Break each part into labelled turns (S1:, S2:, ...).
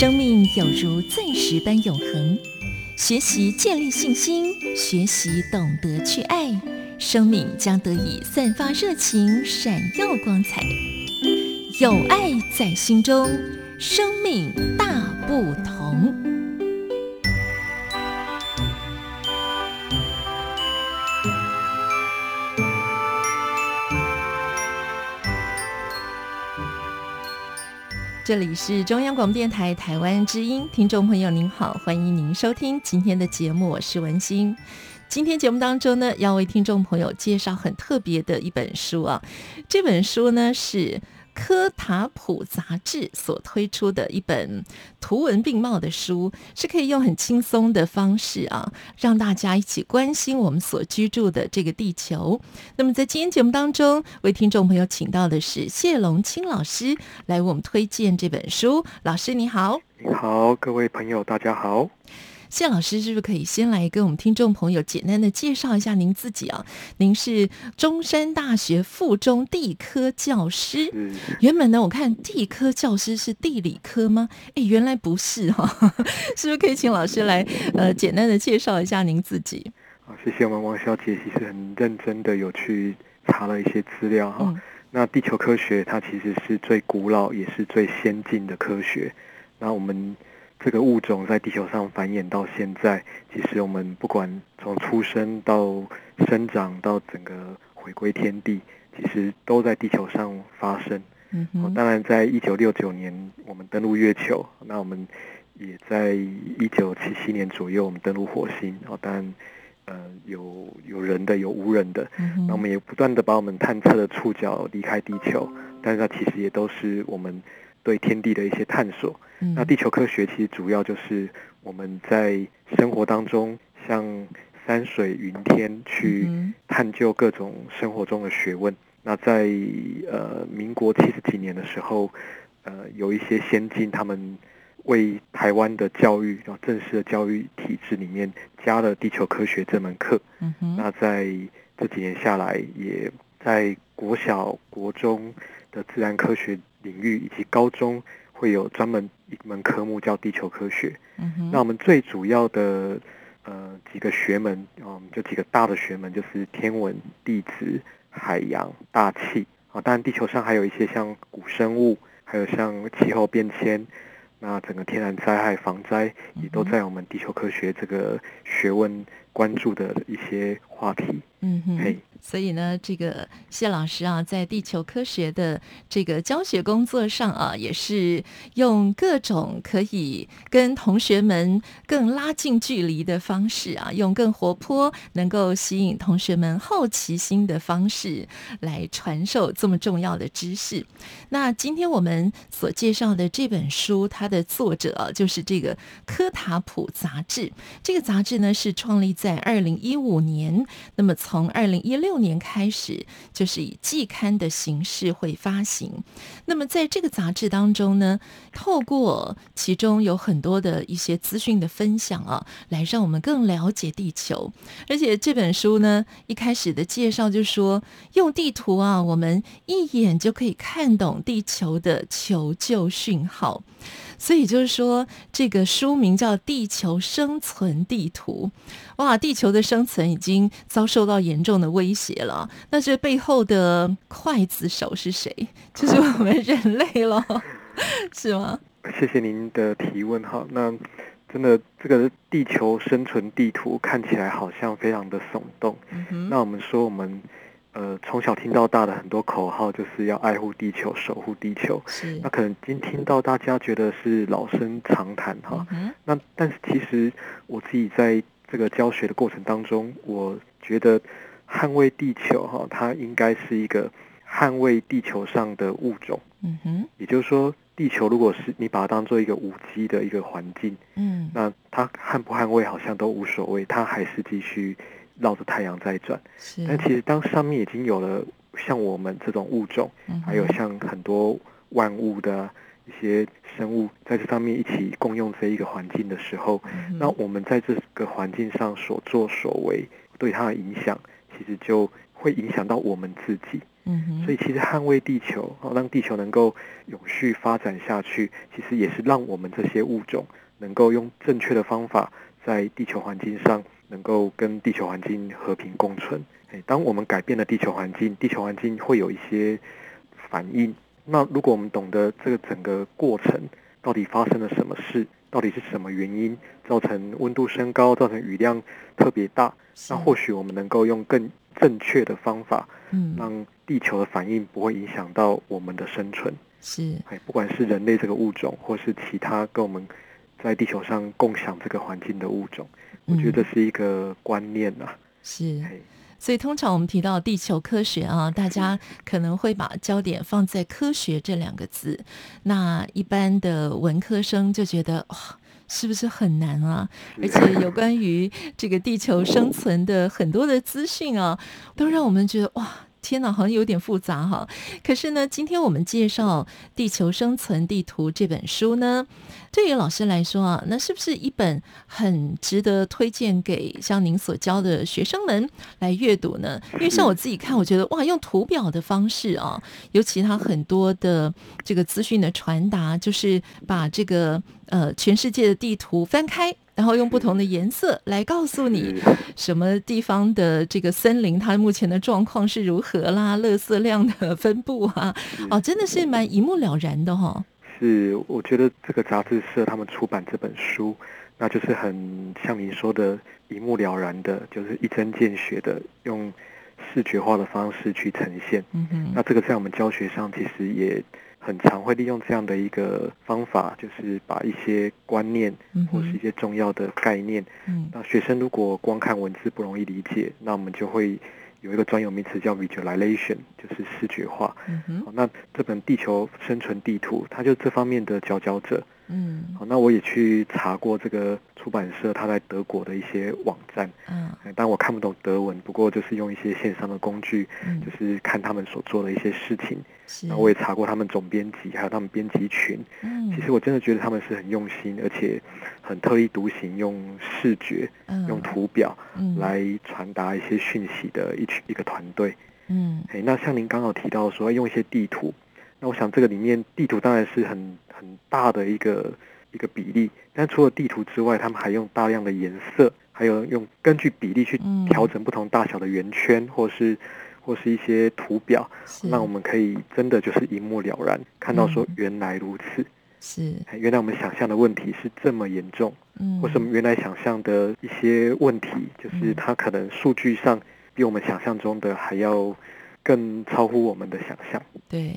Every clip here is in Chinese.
S1: 生命有如钻石般永恒。学习建立信心，学习懂得去爱，生命将得以散发热情，闪耀光彩。有爱在心中，生命大不这里是中央广播电台台湾之音，听众朋友您好，欢迎您收听今天的节目，我是文心。今天节目当中呢，要为听众朋友介绍很特别的一本书啊，这本书呢是。科塔普杂志所推出的一本图文并茂的书，是可以用很轻松的方式啊，让大家一起关心我们所居住的这个地球。那么在今天节目当中，为听众朋友请到的是谢龙清老师来为我们推荐这本书。老师你好，
S2: 你好，各位朋友大家好。
S1: 谢老师，是不是可以先来跟我们听众朋友简单的介绍一下您自己啊？您是中山大学附中地科教师。
S2: 嗯，
S1: 原本呢，我看地科教师是地理科吗？哎，原来不是哈，是不是可以请老师来呃简单的介绍一下您自己？
S2: 好，谢谢我们王小姐，其实很认真的有去查了一些资料哈。那地球科学它其实是最古老也是最先进的科学。那我们。这个物种在地球上繁衍到现在，其实我们不管从出生到生长到整个回归天地，其实都在地球上发生。
S1: 嗯
S2: 当然，在一九六九年我们登陆月球，那我们也在一九七七年左右我们登陆火星。哦，当然，呃，有有人的，有无人的。
S1: 嗯
S2: 那我们也不断的把我们探测的触角离开地球，但是它其实也都是我们。对天地的一些探索，那地球科学其实主要就是我们在生活当中，像山水云天去探究各种生活中的学问。那在呃民国七十几年的时候，呃有一些先进，他们为台湾的教育，然后正式的教育体制里面加了地球科学这门课。那在这几年下来，也在国小、国中的自然科学。领域以及高中会有专门一门科目叫地球科学。
S1: 嗯
S2: 那我们最主要的呃几个学门啊，就几个大的学门，就是天文、地质、海洋、大气啊。当然，地球上还有一些像古生物，还有像气候变迁，那整个天然灾害防灾也都在我们地球科学这个学问关注的一些话题。
S1: 嗯哼。
S2: 嘿。
S1: 所以呢，这个谢老师啊，在地球科学的这个教学工作上啊，也是用各种可以跟同学们更拉近距离的方式啊，用更活泼、能够吸引同学们好奇心的方式来传授这么重要的知识。那今天我们所介绍的这本书，它的作者啊，就是这个科塔普杂志。这个杂志呢，是创立在在二零一五年，那么从二零一。六年开始就是以季刊的形式会发行。那么在这个杂志当中呢，透过其中有很多的一些资讯的分享啊，来让我们更了解地球。而且这本书呢，一开始的介绍就说，用地图啊，我们一眼就可以看懂地球的求救讯号。所以就是说，这个书名叫《地球生存地图》。哇，地球的生存已经遭受到严重的威胁了。那这背后的刽子手是谁？就是我们人类了，是吗？
S2: 谢谢您的提问。哈，那真的这个地球生存地图看起来好像非常的耸动。那我们说我们。呃，从小听到大的很多口号，就是要爱护地球、守护地球。
S1: 是。
S2: 那可能今听到大家觉得是老生常谈哈。
S1: 嗯。
S2: 那但是其实我自己在这个教学的过程当中，我觉得捍卫地球哈，它应该是一个捍卫地球上的物种。
S1: 嗯哼。
S2: 也就是说，地球如果是你把它当做一个无机的一个环境，
S1: 嗯，
S2: 那它捍不捍卫好像都无所谓，它还是继续。绕着太阳在转，但其实当上面已经有了像我们这种物种，还有像很多万物的一些生物在这上面一起共用这一个环境的时候，那我们在这个环境上所作所为对它的影响，其实就会影响到我们自己。
S1: 嗯
S2: 所以其实捍卫地球，哦，让地球能够永续发展下去，其实也是让我们这些物种能够用正确的方法，在地球环境上能够跟地球环境和平共存。哎，当我们改变了地球环境，地球环境会有一些反应。那如果我们懂得这个整个过程到底发生了什么事，到底是什么原因造成温度升高，造成雨量特别大，那或许我们能够用更正确的方法，
S1: 嗯，
S2: 让地球的反应不会影响到我们的生存。
S1: 是，
S2: 哎，不管是人类这个物种，或是其他跟我们在地球上共享这个环境的物种，我觉得是一个观念呐、
S1: 是。
S2: 哎
S1: 所以，通常我们提到地球科学啊，大家可能会把焦点放在“科学”这两个字。那一般的文科生就觉得哇，是不是很难啊？而且有关于这个地球生存的很多的资讯啊，都让我们觉得哇。天哪，好像有点复杂哈。可是呢，今天我们介绍《地球生存地图》这本书呢，对于老师来说啊，那是不是一本很值得推荐给像您所教的学生们来阅读呢？因为像我自己看，我觉得哇，用图表的方式啊，尤其它很多的这个资讯的传达，就是把这个呃全世界的地图翻开。然后用不同的颜色来告诉你什么地方的这个森林，它目前的状况是如何啦，垃圾量的分布啊，哦，真的是蛮一目了然的哈、
S2: 是，我觉得这个杂志社他们出版这本书，那就是很像您说的，一目了然的，就是一针见血的，用视觉化的方式去呈现。
S1: 嗯哼，
S2: 那这个在我们教学上其实也很常会利用这样的一个方法，就是把一些观念
S1: 嗯
S2: 或是一，些重要的概念，
S1: 嗯
S2: 那学生如果光看文字不容易理解，那我们就会有一个专有名词叫 visualization，就是视觉化。
S1: 嗯哼，
S2: 那这本《地球生存地图》，它就这方面的佼佼者。
S1: 嗯
S2: 好，那我也去查过这个出版社它在德国的一些网站，
S1: 嗯
S2: 但我看不懂德文，不过就是用一些线上的工具，
S1: 嗯
S2: 就，是看他们所做的一些事情。
S1: 是，
S2: 那我也查过他们总编辑，还有他们编辑群。
S1: 嗯，
S2: 其实我真的觉得他们是很用心，而且很特立独行，用视觉、
S1: 嗯
S2: 用图表
S1: 嗯
S2: 来传达一些讯息的一群一个团队。
S1: 嗯
S2: 哎，那像您刚好提到说用一些地图，那我想这个里面地图当然是很很大的一个一个比例，但除了地图之外，他们还用大量的颜色，还有用根据比例去
S1: 嗯。
S2: 调整不同大小的圆圈，或是或是一些图表，
S1: 是，
S2: 那我们可以真的就是一目了然，看到说
S1: 嗯。
S2: 原来如此，
S1: 是，
S2: 哎原来我们想象的问题是这么严重，
S1: 嗯，
S2: 或是我们原来想象的一些问题，就是
S1: 嗯
S2: 它可能数据上比我们想象中的还要更超乎我们的想象。
S1: 对，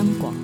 S3: 央广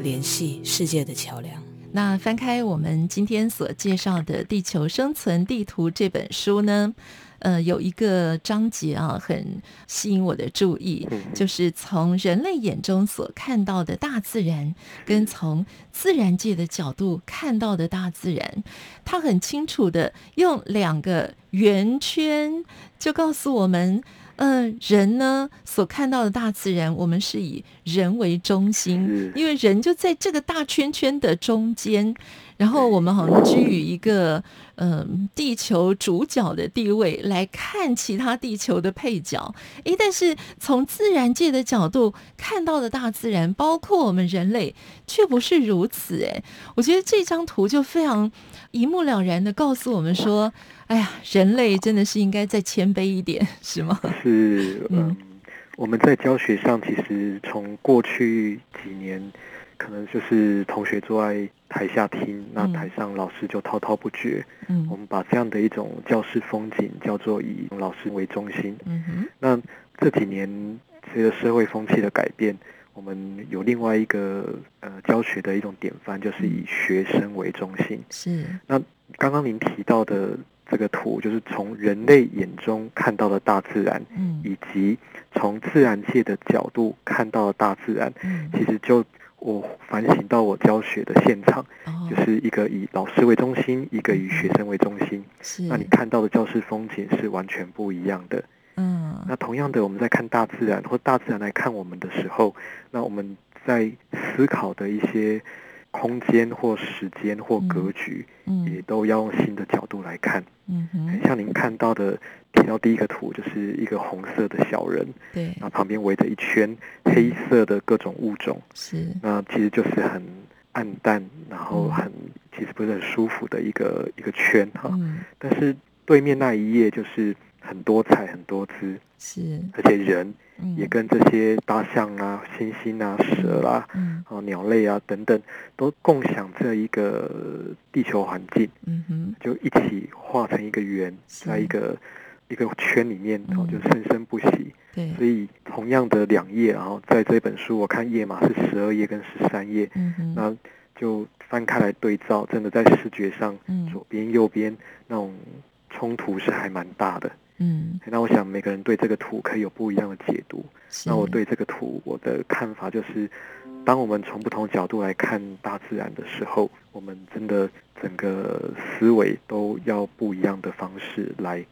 S3: 联系世界的桥梁。
S1: 那翻开我们今天所介绍的《地球生存地图》这本书呢，呃，有一个章节啊，很吸引我的注意，就是从人类眼中所看到的大自然，跟从自然界的角度看到的大自然，它很清楚的用两个圆圈就告诉我们。嗯，人呢所看到的大自然，我们是以人为中心，因为人就在这个大圈圈的中间，然后我们好像居于一个嗯地球主角的地位来看其他地球的配角。诶，但是从自然界的角度看到的大自然，包括我们人类，却不是如此。诶，我觉得这张图就非常一目了然的告诉我们说，哎呀，人类真的是应该再谦卑一点，是吗？
S2: 是，
S1: 嗯
S2: 嗯，我们在教学上其实从过去几年，可能就是同学坐在台下听，那
S1: 嗯
S2: 台上老师就滔滔不绝。嗯我
S1: 嗯
S2: 们把这样的一种教室风景叫做以老师为中心。
S1: 嗯哼，
S2: 那这几年随着社会风气的改变，我们有另外一个呃教学的一种典范，就是以学生为中心。
S1: 是，
S2: 那刚刚您提到的这个图，就是从人类眼中看到的大自然，
S1: 嗯
S2: 以及从自然界的角度看到的大自然，
S1: 嗯，
S2: 其实就我反省到我教学的现场，
S1: 哦
S2: 就是一个以老师为中心，一个以学生为中心。
S1: 是
S2: 那你看到的教室风景是完全不一样的。
S1: 嗯
S2: 那同样的，我们在看大自然或大自然来看我们的时候，那我们在思考的一些空间或时间或格局，也
S1: 嗯
S2: 都要用新的角度来看。
S1: 嗯哼，
S2: 像您看到的，提到第一个图就是一个红色的小人，
S1: 对。
S2: 那旁边围着一圈黑色的各种物种，
S1: 是。
S2: 那其实就是很暗淡，然后
S1: 嗯。
S2: 很其实不是很舒服的一个一个圈哈。
S1: 嗯。
S2: 但是对面那一页就是很多彩很多姿，
S1: 是。
S2: 而且人
S1: 嗯。
S2: 也跟这些大象啊、猩猩啊、蛇啦、
S1: 嗯
S2: 啊鸟类啊等等，都共享这一个地球环境，
S1: 嗯哼。
S2: 就一起画成一个圆，在一个一个圈里面，哦
S1: 后，
S2: 就生生不息。
S1: 对。
S2: 所以同样的两页，然后在这本书我看页码是十二页跟十三页，
S1: 嗯哼。
S2: 那就翻开来对照，真的在视觉上
S1: 嗯。
S2: 左边右边那种冲突是还蛮大的。
S1: 嗯
S2: 那我想每个人对这个图可以有不一样的解读。那我对这个图我的看法就是，当我们从不同角度来看大自然的时候，我们真的整个思维都要不一样的方式来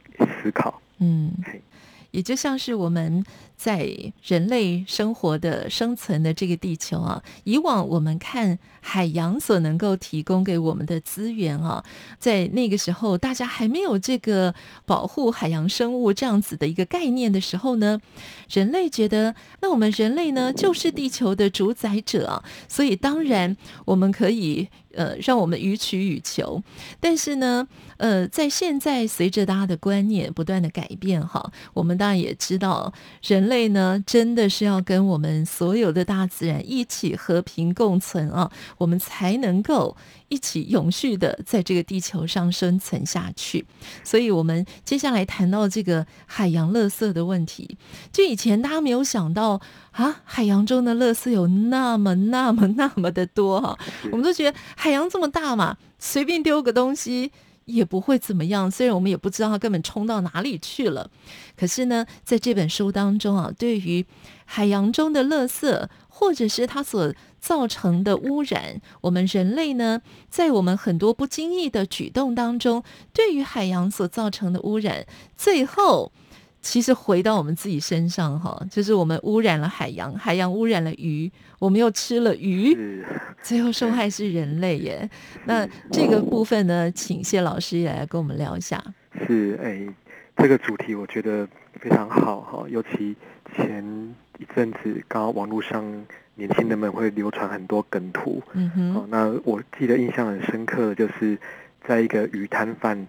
S2: 思考。
S1: 嗯
S2: 嘿。
S1: 也就像是我们在人类生活的生存的这个地球啊，以往我们看海洋所能够提供给我们的资源啊，在那个时候大家还没有这个保护海洋生物这样子的一个概念的时候呢，人类觉得那我们人类呢就是地球的主宰者啊，所以当然我们可以呃让我们予取予求，但是呢，呃，在现在随着大家的观念不断的改变哈，我们当然也知道，人类呢真的是要跟我们所有的大自然一起和平共存啊，我们才能够一起永续的在这个地球上生存下去。所以，我们接下来谈到这个海洋垃圾的问题，就以前大家没有想到啊，海洋中的垃圾有那么、那么、那么的多哈、我们都觉得海洋这么大嘛，随便丢个东西。也不会怎么样，虽然我们也不知道它根本冲到哪里去了，可是呢，在这本书当中啊，对于海洋中的垃圾，或者是它所造成的污染，我们人类呢，在我们很多不经意的举动当中，对于海洋所造成的污染，最后。其实回到我们自己身上哈，就是我们污染了海洋，海洋污染了鱼，我们又吃了鱼，
S2: 是
S1: 最后受害是人类耶。那这个部分呢，请谢老师也来跟我们聊一下。
S2: 是，哎，这个主题我觉得非常好哈，尤其前一阵子，刚刚网络上年轻人们会流传很多梗图，
S1: 嗯
S2: 哦
S1: 哼，，
S2: 那我记得印象很深刻的就是在一个鱼摊贩，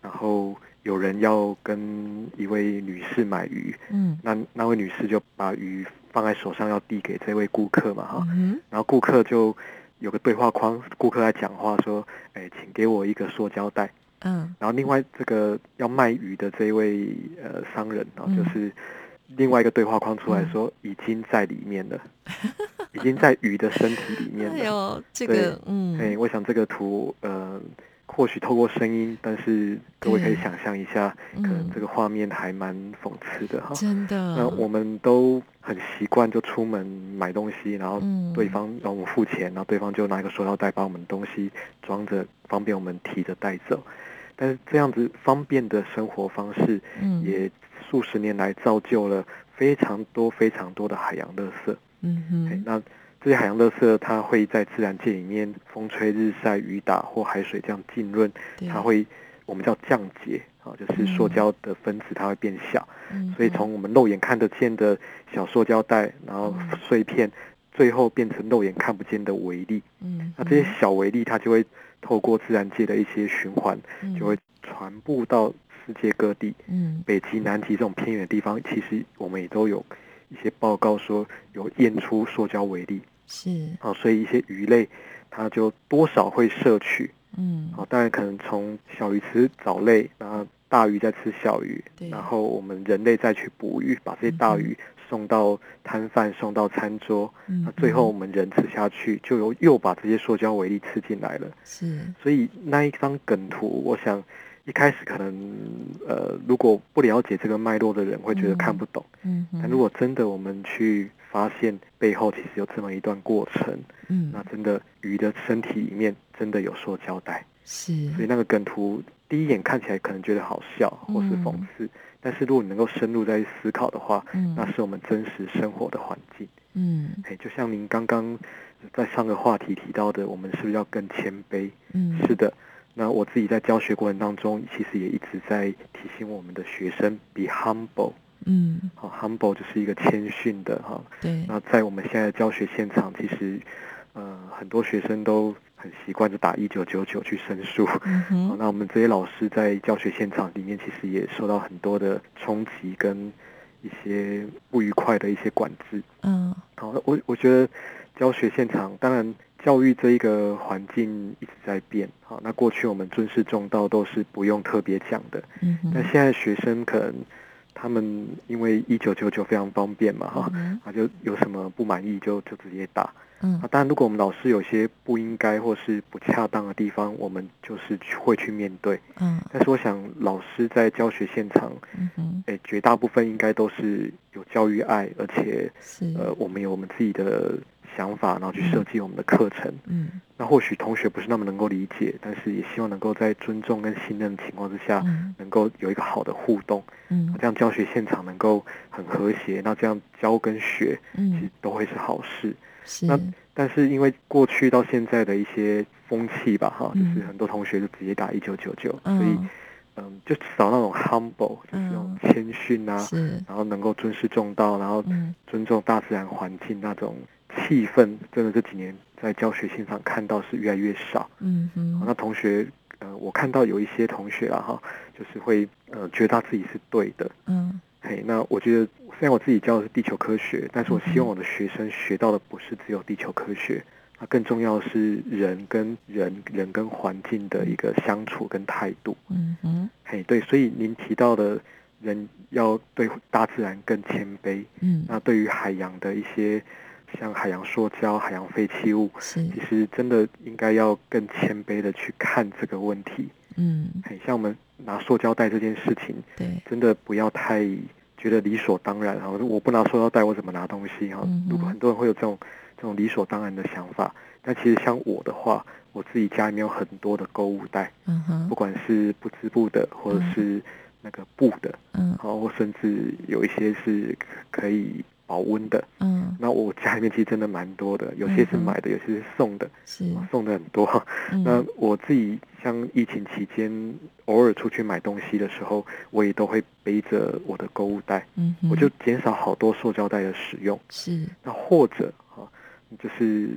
S2: 然后有人要跟一位女士买鱼，
S1: 嗯。
S2: 那那位女士就把鱼放在手上要递给这位顾客嘛哈，
S1: 嗯
S2: 然后顾客就有个对话框，顾客在讲话说，哎，请给我一个塑胶袋。
S1: 嗯。
S2: 然后另外这个要卖鱼的这一位呃商人啊，
S1: 嗯。
S2: 就是另外一个对话框出来说，已经在里面了，已经在鱼的身体里面
S1: 哎
S2: 了。
S1: 呦，这
S2: 对。
S1: 个嗯，
S2: 哎，我想这个图呃，或许透过声音，但是各位可以想象一下，可能
S1: 嗯
S2: 这个画面还蛮讽刺的哈。
S1: 真的，
S2: 那我们都很习惯就出门买东西，然后
S1: 嗯
S2: 对方让我们付钱，然后对方就拿一个塑料袋把我们东西装着，方便我们提着带走。但是这样子方便的生活方式，
S1: 嗯
S2: 也数十年来造就了非常多非常多的海洋垃圾。
S1: 嗯哼，
S2: 哎那这些海洋垃圾，它会在自然界里面风吹日晒雨打或海水这样浸润，它会我们叫降解啊，就是塑胶的分子它会变小。
S1: 嗯。
S2: 所以从我们肉眼看得见的小塑胶袋，然后
S1: 嗯
S2: 碎片，最后变成肉眼看不见的微粒。
S1: 嗯，
S2: 那这些小微粒，它就会透过自然界的一些循环，
S1: 嗯。
S2: 就会传播到世界各地，
S1: 嗯。
S2: 北极、南极这种偏远的地方，其实我们也都有一些报告说有验出塑胶微粒
S1: 是。
S2: 啊，所以一些鱼类它就多少会摄取
S1: 嗯。
S2: 啊，当然可能从小鱼吃藻类，然后大鱼再吃小鱼，然后我们人类再去捕鱼，把这些大鱼送到摊贩，送到餐桌，
S1: 嗯
S2: 那最后我们人吃下去，就又又把这些塑胶微粒吃进来了。
S1: 是。
S2: 所以那一张梗图，我想一开始可能呃，如果不了解这个脉络的人会觉得看不懂，
S1: 嗯哼，
S2: 但如果真的我们去发现背后其实有这么一段过程，
S1: 嗯。
S2: 那真的鱼的身体里面真的有塑胶袋，
S1: 是，
S2: 所以那个梗图第一眼看起来可能觉得好笑或是讽刺，但是如果你能够深入再去思考的话，
S1: 嗯。
S2: 那是我们真实生活的环境。
S1: 嗯。
S2: 哎，就像您刚刚在上个话题提到的，我们是不是要更谦卑？
S1: 嗯。
S2: 是的。那我自己在教学过程当中，其实也一直在提醒我们的学生 be humble。
S1: 嗯，
S2: 好，humble 就是一个谦逊的哈。
S1: 对，
S2: 那在我们现在的教学现场，其实呃很多学生都很习惯就打一九九九去申诉。
S1: 嗯
S2: 好，那我们这些老师在教学现场里面，其实也受到很多的冲击跟一些不愉快的一些管制。
S1: 嗯
S2: 好，我我觉得教学现场，当然教育这一个环境一直在变。好，那过去我们尊师重道都是不用特别讲的，
S1: 嗯哼，
S2: 但现在学生可能他们因为一九九九非常方便嘛，哈、
S1: 嗯
S2: 啊就有什么不满意就就直接打。
S1: 嗯
S2: 啊，当然如果我们老师有些不应该或是不恰当的地方，我们就是去会去面对。
S1: 嗯
S2: 但是我想老师在教学现场，
S1: 嗯哼，
S2: 诶，绝大部分应该都是有教育爱，而且
S1: 是，
S2: 呃，我们有我们自己的想法，然后去设计我们的课程。
S1: 嗯。
S2: 那或许同学不是那么能够理解，但是也希望能够在尊重跟信任的情况之下，
S1: 嗯。
S2: 能够有一个好的互动，
S1: 嗯。
S2: 这样教学现场能够很和谐，那这样教跟学其实
S1: 嗯，
S2: 都会是好事。
S1: 是，
S2: 那但是因为过去到现在的一些风气吧，哈，就
S1: 嗯
S2: 是很多同学就直接打一九九九，所以
S1: 嗯
S2: 嗯，就少那种 humble，就是那种谦逊啊，
S1: 是，
S2: 然后能够尊师重道，然后
S1: 嗯。
S2: 尊重大自然环境那种气氛，真的这几年在教学现场看到是越来越少。
S1: 嗯哼，
S2: 那同学，呃，我看到有一些同学啊，哈，就是会呃觉得他自己是对的，
S1: 嗯。
S2: 嘿，那我觉得虽然我自己教的是地球科学，但是我希
S1: 嗯
S2: 望我的学生学到的不是只有地球科学，那更重要的是人跟人、人跟环境的一个相处跟态度。
S1: 嗯哼，
S2: 嘿，对，所以您提到的人要对大自然更谦卑，
S1: 嗯。
S2: 那对于海洋的一些像海洋塑胶、海洋废弃物，
S1: 是，
S2: 其实真的应该要更谦卑的去看这个问题。
S1: 嗯
S2: 很，像我们拿塑胶袋这件事情，
S1: 对，
S2: 真的不要太觉得理所当然哈。我不拿塑胶袋，我怎么拿东西哈
S1: 嗯？
S2: 如果很多人会有这种这种理所当然的想法，但其实像我的话，我自己家里面有很多的购物袋，
S1: 嗯哼
S2: 不，管是不织布的，或者是那个布的，
S1: 嗯
S2: 好，或甚至有一些是可以保温的。
S1: 嗯。
S2: 那我家里面其实真的蛮多的，有些是买的，有些是送的，
S1: 是，
S2: 送的很多。那
S1: 嗯
S2: 我自己像疫情期间偶尔出去买东西的时候，我也都会背着我的购物袋，
S1: 嗯，
S2: 我就减少好多塑胶袋的使用。
S1: 是，
S2: 那或者啊，就是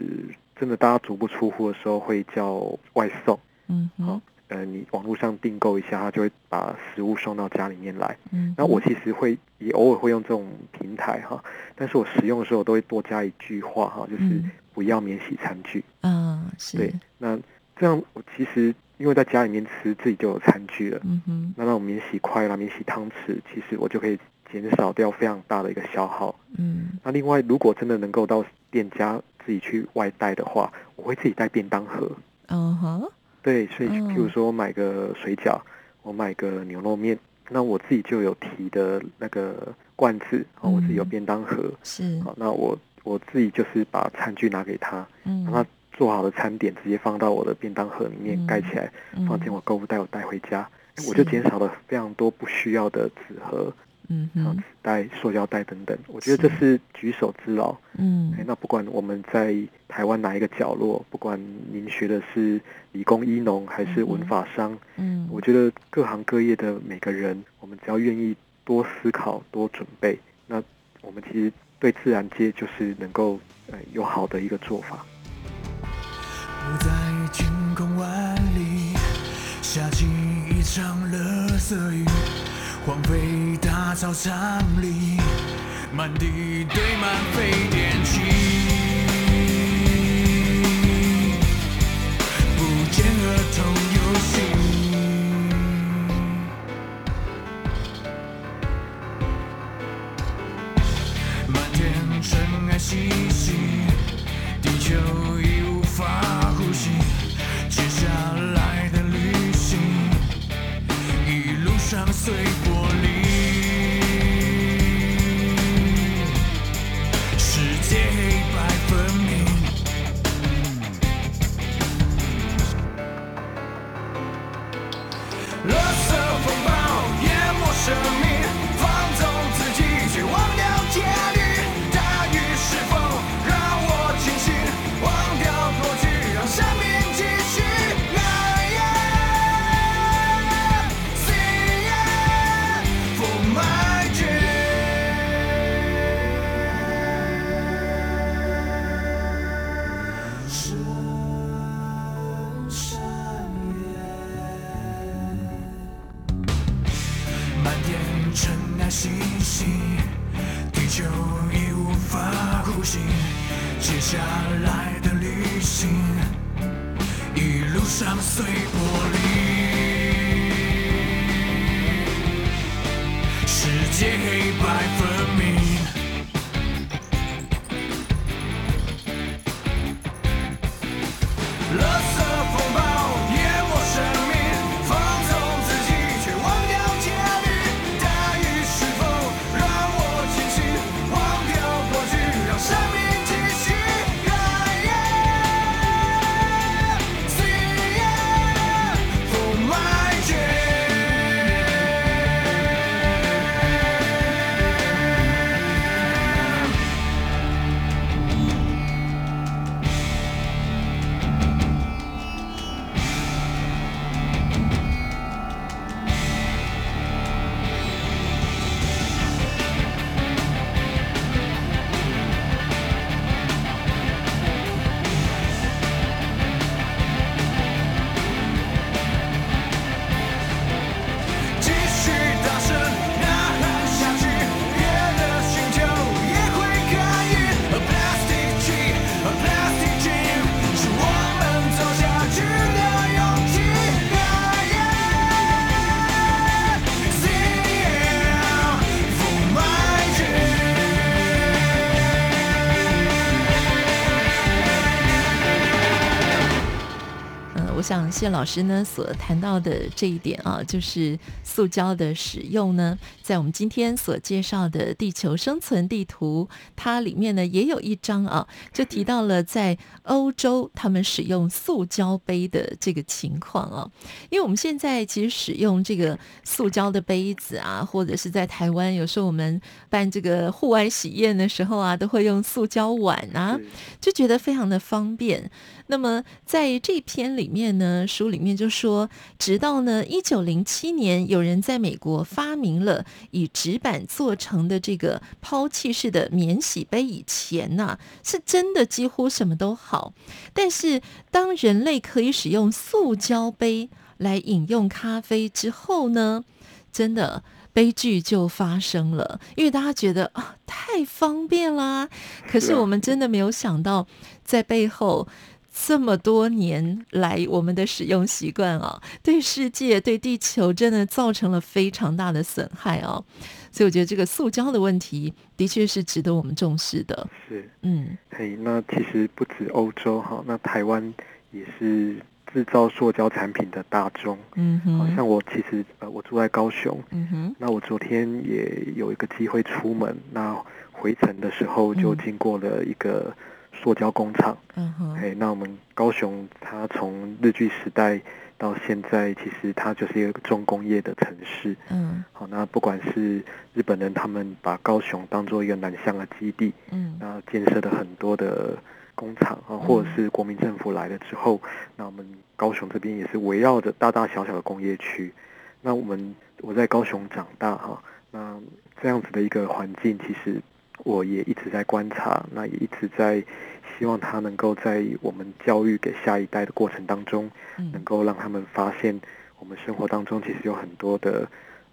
S2: 真的大家足不出户的时候会叫外送，
S1: 嗯哼。
S2: 好，呃，你网络上订购一下，他就会把食物送到家里面来。
S1: 嗯，
S2: 那我其实会也偶尔会用这种平台哈，但是我使用的时候都会多加一句话哈，就是
S1: 嗯
S2: 不要免洗餐具。
S1: 啊是，
S2: 对，那这样我其实因为在家里面吃自己就有餐具了，
S1: 嗯哼，
S2: 那那种免洗筷啦、免洗汤匙，其实我就可以减少掉非常大的一个消耗。
S1: 嗯
S2: 那另外，如果真的能够到店家自己去外带的话，我会自己带便当盒。
S1: 嗯哼，
S2: 对，所以
S1: 嗯
S2: 譬如说我买个水饺，我买个牛肉面，那我自己就有提的那个罐子，哦，我自己有
S1: 嗯。
S2: 便当盒，
S1: 是，
S2: 好，那我我自己就是把餐具拿给他，
S1: 嗯，
S2: 让他做好的餐点直接放到我的便当盒里面
S1: 嗯。
S2: 盖起来，放进
S1: 嗯
S2: 我购物袋，我带回家，我就减少了非常多不需要的纸盒、
S1: 嗯
S2: 像
S1: 哼
S2: 纸袋、塑胶袋等等。我觉得这是举手之劳。
S1: 嗯
S2: 哎，那不管我们在台湾哪一个角落，不管您学的是理工医农还是文法商，
S1: 嗯，
S2: 我觉得各行各业的每个人，我们只要愿意多思考、多准备，那我们其实对自然界就是能够呃有好的一个做法。
S4: 不在晴空万里，下起一场垃圾雨，荒废大操场里，满地堆满废电器，不见儿童游戏。满天尘埃稀稀，地球已无法呼吸。接下来的旅行，一路上碎下来的旅行，一路上碎玻璃，世界黑白
S1: 谢老师呢所谈到的这一点啊，就是塑胶的使用呢，在我们今天所介绍的《地球生存地图》它里面呢也有一张啊，就提到了在欧洲他们使用塑胶杯的这个情况啊。因为我们现在其实使用这个塑胶的杯子啊，或者是在台湾，有时候我们办这个户外喜宴的时候啊，都会用塑胶碗啊，就觉得非常的方便。那么在这篇里面呢，书里面就说，直到呢一九零七年，有人在美国发明了以纸板做成的这个抛弃式的免洗杯以前呐、是真的几乎什么都好。但是当人类可以使用塑胶杯来饮用咖啡之后呢，真的。悲剧就发生了，因为大家觉得啊太方便啦，可是我们真的没有想到，在背后这么多年来，我们的使用习惯啊，对世界、对地球真的造成了非常大的损害哦。所以我觉得这个塑胶的问题，的确是值得我们重视的。
S2: 是，
S1: 嗯
S2: 嘿，那其实不止欧洲哈，那台湾也是制造塑胶产品的大宗。
S1: 嗯哼，
S2: 好像我其实呃，我住在高雄，
S1: 嗯哼，
S2: 那我昨天也有一个机会出门，那回程的时候就
S1: 嗯
S2: 经过了一个塑胶工厂。
S1: 嗯哼，
S2: 哎，那我们高雄它从日据时代到现在，其实它就是一个重工业的城市。
S1: 嗯
S2: 好，那不管是日本人他们把高雄当做一个南向的基地，
S1: 嗯
S2: 那建设的很多的工厂啊，或者是国民政府来了之后，那我们高雄这边也是围绕着大大小小的工业区。那我们我在高雄长大哈，那这样子的一个环境，其实我也一直在观察，那也一直在希望他能够在我们教育给下一代的过程当中，能
S1: 嗯
S2: 够让他们发现我们生活当中其实有很多的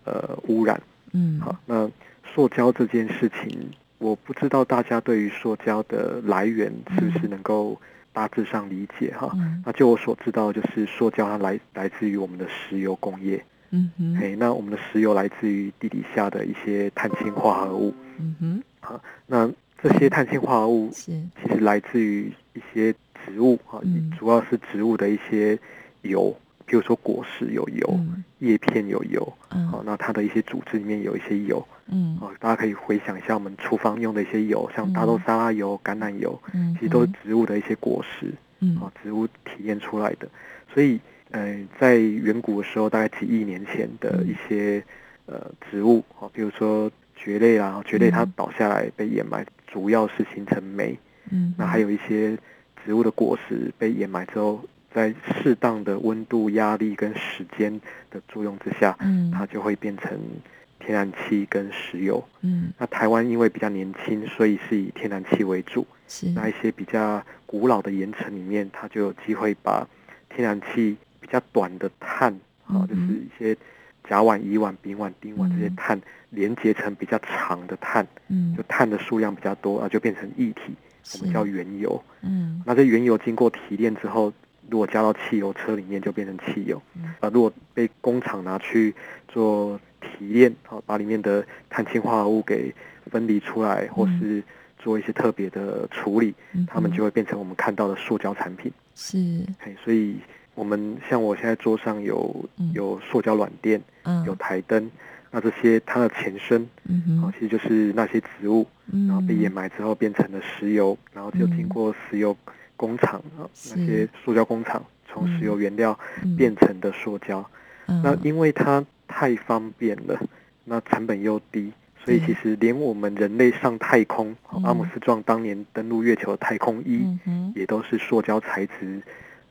S2: 呃污染。
S1: 嗯，
S2: 好，那塑胶这件事情，我不知道大家对于塑胶的来源是不是能够大致上理解哈。
S1: 嗯。
S2: 那就我所知道，就是塑胶它来来自于我们的石油工业，
S1: 嗯哼，
S2: 嘿，那我们的石油来自于地底下的一些碳氢化合物，
S1: 嗯哼，
S2: 那这些碳氢化合物
S1: 是，
S2: 其实来自于一些植物哈
S1: 嗯，
S2: 主要是植物的一些油，比如说果实有油，
S1: 嗯。
S2: 叶片有油，好，
S1: 嗯
S2: 那它的一些组织里面有一些油。
S1: 嗯。
S2: 啊，大家可以回想一下我们厨房用的一些油，像大豆沙拉油、橄榄油，
S1: 嗯，
S2: 其实都是植物的一些果实，
S1: 嗯。
S2: 啊，植物提炼出来的。所以，呃，在远古的时候，大概几亿年前的一些呃植物，啊，比如说蕨类啦，蕨类它
S1: 嗯
S2: 倒下来被掩埋，主要是形成煤。
S1: 嗯，
S2: 那还有一些植物的果实被掩埋之后，在适当的温度、压力跟时间的作用之下，
S1: 嗯
S2: 它就会变成天然气跟石油。
S1: 嗯
S2: 那台湾因为比较年轻，所以是以天然气为主。
S1: 是，
S2: 那一些比较古老的岩层里面，它就有机会把天然气比较短的碳啊，就是一些甲烷、乙烷、丙烷、丁烷这些
S1: 嗯
S2: 碳连接成比较长的碳，
S1: 嗯。
S2: 就碳的数量比较多啊，就变成液体，我们叫原油。
S1: 嗯。
S2: 那这原油经过提炼之后，如果加到汽油车里面，就变成汽油。
S1: 嗯。
S2: 啊，如果被工厂拿去做提炼，好、把里面的碳氢化合物给分离出来，或是做一些特别的处理，
S1: 嗯
S2: 它们就会变成我们看到的塑胶产品。
S1: 是。
S2: 嘿，所以我们像我现在桌上有
S1: 嗯。
S2: 有塑胶软垫，
S1: 嗯。
S2: 有台灯，那这些它的前身，哦，
S1: 嗯哼。
S2: 其实就是那些植物，
S1: 嗯。
S2: 然后被掩埋之后变成了石油，然后就经过石油工厂那些塑胶工厂从石油原料
S1: 嗯。
S2: 变成的塑胶。
S1: 嗯。
S2: 那因为它太方便了，那成本又低，所以其实连我们人类上太空，阿姆斯壮当年登陆月球的太空衣，
S1: 嗯
S2: 也都是塑胶材质，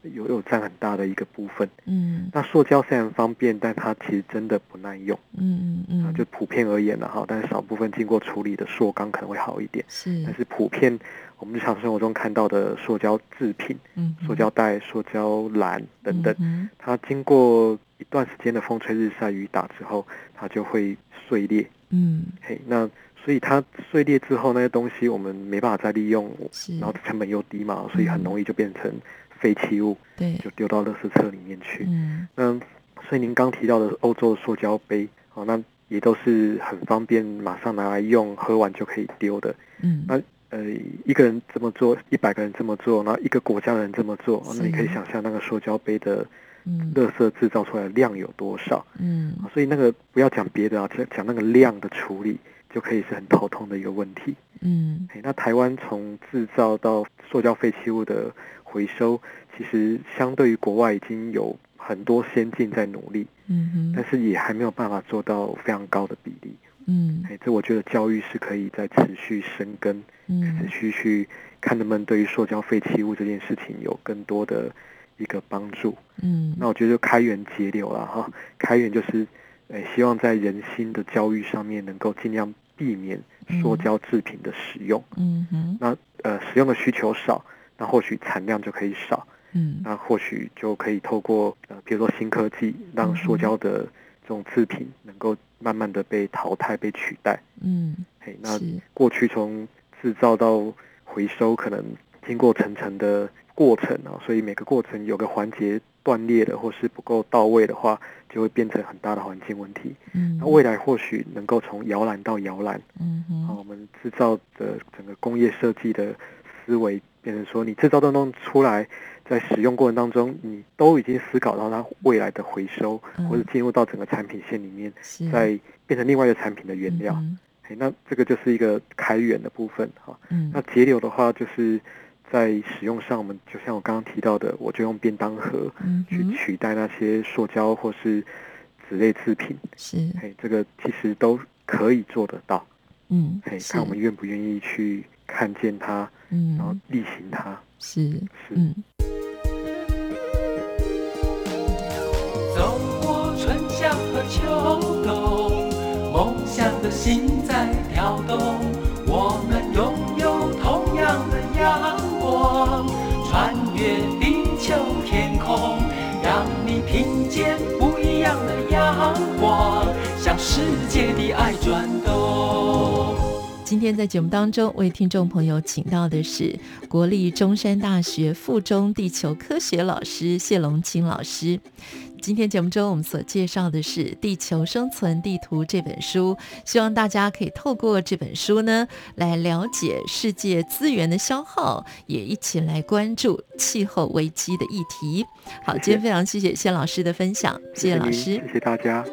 S2: 有有占很大的一个部分。
S1: 嗯
S2: 那塑胶虽然方便，但它其实真的不耐用。嗯，
S1: 嗯嗯
S2: 就普遍而言了哈，但是少部分经过处理的塑钢可能会好一点。
S1: 是
S2: 但是普遍我们日常生活中看到的塑胶制品，
S1: 嗯
S2: 塑胶袋、塑胶篮等等，
S1: 嗯
S2: 它经过一段时间的风吹日晒雨打之后，它就会碎裂。
S1: 嗯
S2: 嘿，那所以它碎裂之后那些东西我们没办法再利用，
S1: 是
S2: 然后成本又低嘛，所以很容易就变成废弃物，
S1: 对
S2: 就丢到垃圾车里面去。
S1: 嗯
S2: 那所以您刚提到的欧洲的塑胶杯，哦，那也都是很方便，马上拿来用，喝完就可以丢的。
S1: 嗯
S2: 那呃，一个人这么做，一百个人这么做，然后一个国家的人这么做，哦那你可以想象那个塑胶杯的
S1: 嗯
S2: 垃圾制造出来的量有多少。
S1: 嗯
S2: 啊所以那个不要讲别的啊，讲讲那个量的处理，就可以是很头痛的一个问题。
S1: 嗯
S2: 那台湾从制造到塑胶废弃物的回收，其实相对于国外已经有很多先进在努力，
S1: 嗯哼
S2: 但是也还没有办法做到非常高的比例。
S1: 嗯
S2: 哎，这我觉得教育是可以在持续深耕，持
S1: 嗯
S2: 续去看能不能对于塑胶废弃物这件事情有更多的一个帮助。
S1: 嗯
S2: 那我觉得开源节流了，哈，开源就是，哎，希望在人心的教育上面能够尽量避免塑胶制品的使用。
S1: 嗯哼
S2: 那呃，使用的需求少，那或许产量就可以少，
S1: 嗯
S2: 那或许就可以透过呃，比如说新科技，让塑胶的这种制品能够慢慢的被淘汰、被取代。
S1: 嗯
S2: 嘿，那过去从制造到回收，可能经过层层的过程啊，所以每个过程有个环节断裂了，或是不够到位的话，就会变成很大的环境问题。
S1: 嗯
S2: 那未来或许能够从摇篮到摇篮，
S1: 嗯
S2: 啊，我们制造的整个工业设计的思维，变成说你制造都弄出来，在使用过程当中，你都已经思考到它未来的回收，
S1: 嗯
S2: 或者进入到整个产品线里面，再变成另外一个产品的原料。
S1: 嗯
S2: 嘿，那这个就是一个开源的部分哈。
S1: 嗯
S2: 那节流的话，就是在使用上，我们就像我刚刚提到的，我就用便当盒去取代那些塑胶或是纸类制品。
S1: 是
S2: 哎，这个其实都可以做得到。
S1: 嗯
S2: 嘿，
S1: 是
S2: 看我们愿不愿意去看见它，然后
S1: 嗯
S2: 力行它。
S1: 是
S2: 是。
S1: 嗯
S5: 走过春夏和秋冬，梦想的心在跳动。我们拥有同样的阳光，穿越地球天空，让你听见不一样的阳光，向世界。
S1: 今天在节目当中为听众朋友请到的是国立中山大学附中地球科学老师谢龙清老师。今天节目中我们所介绍的是《地球生存地图》这本书，希望大家可以透过这本书呢来了解世界资源的消耗，也一起来关注气候危机的议题。好，今天非常谢谢谢老师的分享，谢谢老师。
S2: 谢谢大家。